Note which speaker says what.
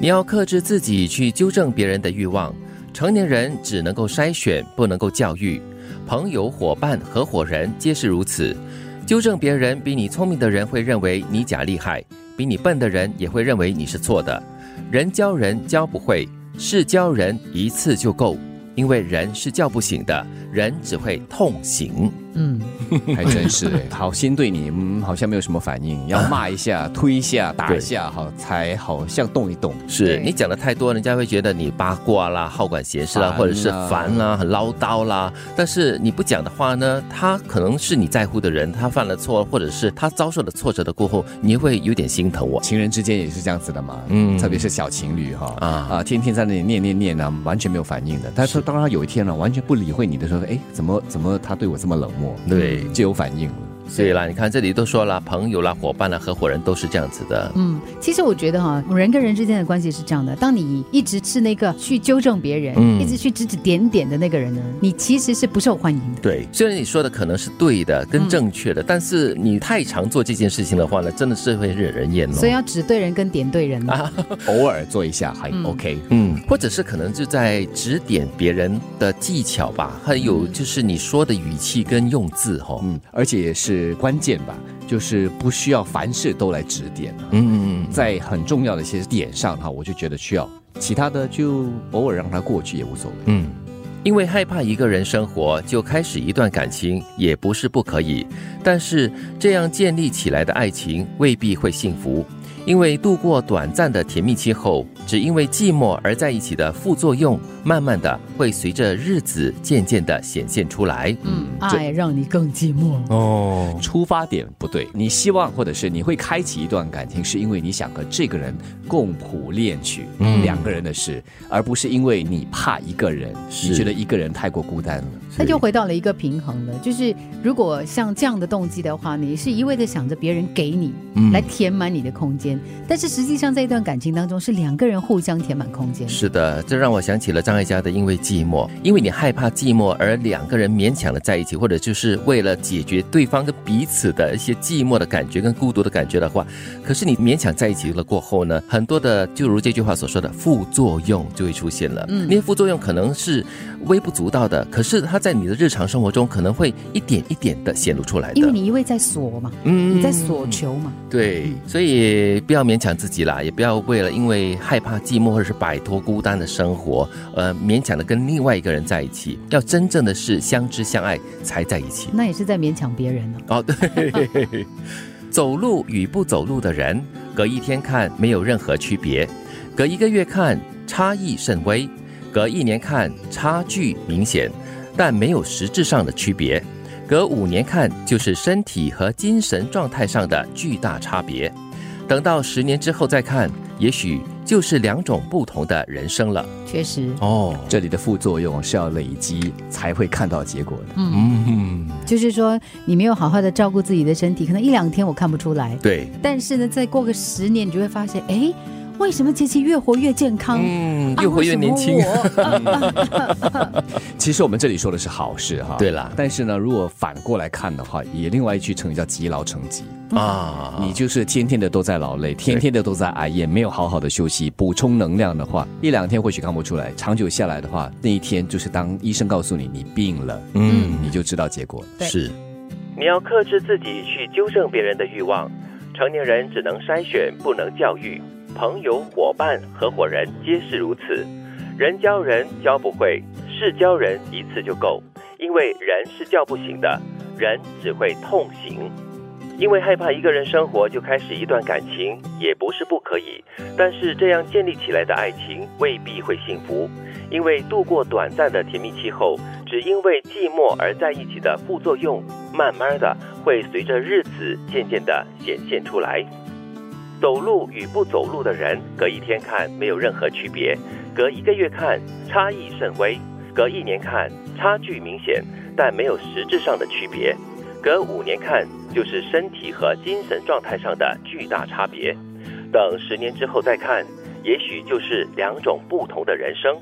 Speaker 1: 你要克制自己去纠正别人的欲望。成年人只能够筛选，不能够教育。朋友、伙伴、合伙人皆是如此。纠正别人比你聪明的人会认为你假厉害，比你笨的人也会认为你是错的。人教人教不会，事教人一次就够，因为人是叫不醒的，人只会痛醒。
Speaker 2: 嗯，还真是。哎，好心对你，嗯，好像没有什么反应，要骂一下、推一下、打一下，好才好像动一动。
Speaker 1: 是。你讲的太多，人家会觉得你八卦啦、好管闲事啦，或者是烦啦、很唠叨啦。但是你不讲的话呢，他可能是你在乎的人，他犯了错，或者是他遭受了挫折的过后，你会有点心疼我。
Speaker 2: 情人之间也是这样子的嘛，嗯，特别是小情侣哈，啊。啊，天天在那里念念念呢，完全没有反应的。但是。当他有一天呢，完全不理会你的时候，哎，怎么怎么他对我这么冷漠？
Speaker 1: 对，
Speaker 2: 就有反应了。
Speaker 1: 所以啦，你看这里都说了，朋友啦、伙伴啦、合伙人都是这样子的。
Speaker 3: 嗯，其实我觉得哈，人跟人之间的关系是这样的。当你一直是那个去纠正别人，一直去指指点点的那个人呢，你其实是不受欢迎的。
Speaker 1: 对，虽然你说的可能是对的、跟正确的，但是你太常做这件事情的话呢，真的是会惹人厌哦。
Speaker 3: 所以要指对人跟点对人啊，
Speaker 2: 偶尔做一下还 OK。
Speaker 1: 嗯，或者是可能就在指点别人的技巧吧，还有就是你说的语气跟用字哈。嗯，
Speaker 2: 而且也是关键吧。就是不需要凡事都来指点嗯嗯嗯，在很重要的一些点上哈，我就觉得需要，其他的就偶尔让它过去也无所谓。嗯，
Speaker 1: 因为害怕一个人生活就开始一段感情也不是不可以，但是这样建立起来的爱情未必会幸福。因为度过短暂的甜蜜期后，只因为寂寞而在一起的副作用，慢慢的会随着日子渐渐的显现出来。
Speaker 3: 嗯，爱让你更寂寞
Speaker 2: 哦。出发点不对，你希望或者是你会开启一段感情，是因为你想和这个人共谱恋曲，两个人的事，而不是因为你怕一个人，你觉得一个人太过孤单了。
Speaker 3: 那就回到了一个平衡了，就是如果像这样的动机的话，你是一味的想着别人给你来填满你的空间。但是实际上，在一段感情当中，是两个人互相填满空间。
Speaker 1: 是的，这让我想起了张艾嘉的《因为寂寞》，因为你害怕寂寞，而两个人勉强的在一起，或者就是为了解决对方跟彼此的一些寂寞的感觉跟孤独的感觉的话，可是你勉强在一起了过后呢，很多的就如这句话所说的副作用就会出现了。嗯，那些副作用可能是微不足道的，可是它在你的日常生活中可能会一点一点的显露出来的。
Speaker 3: 因为你一味在索嘛，嗯，你在索求嘛，
Speaker 1: 对，所以。不要勉强自己啦，也不要为了因为害怕寂寞或者是摆脱孤单的生活，呃，勉强的跟另外一个人在一起。要真正的是相知相爱才在一起。
Speaker 3: 那也是在勉强别人呢。
Speaker 1: 哦，对。走路与不走路的人，隔一天看没有任何区别，隔一个月看差异甚微，隔一年看差距明显，但没有实质上的区别。隔五年看就是身体和精神状态上的巨大差别。等到十年之后再看，也许就是两种不同的人生了。
Speaker 3: 确实
Speaker 2: 哦，这里的副作用是要累积才会看到结果的。嗯，
Speaker 3: 就是说你没有好好的照顾自己的身体，可能一两天我看不出来。
Speaker 1: 对，
Speaker 3: 但是呢，再过个十年，你就会发现，哎。为什么杰奇越活越健康？嗯，
Speaker 1: 越活越年轻。
Speaker 2: 其实我们这里说的是好事哈。
Speaker 1: 对啦，
Speaker 2: 但是呢，如果反过来看的话，也另外一句成语叫积劳成疾啊。你就是天天的都在劳累，天天的都在挨，夜没有好好的休息补充能量的话，一两天或许看不出来，长久下来的话，那一天就是当医生告诉你你病了，嗯，你就知道结果
Speaker 1: 是。你要克制自己去纠正别人的欲望，成年人只能筛选，不能教育。朋友、伙伴、合伙人皆是如此。人教人教不会，事教人一次就够。因为人是叫不醒的，人只会痛醒。因为害怕一个人生活就开始一段感情，也不是不可以。但是这样建立起来的爱情未必会幸福。因为度过短暂的甜蜜期后，只因为寂寞而在一起的副作用，慢慢的会随着日子渐渐的显现出来。走路与不走路的人，隔一天看没有任何区别，隔一个月看差异甚微，隔一年看差距明显，但没有实质上的区别，隔五年看就是身体和精神状态上的巨大差别，等十年之后再看，也许就是两种不同的人生。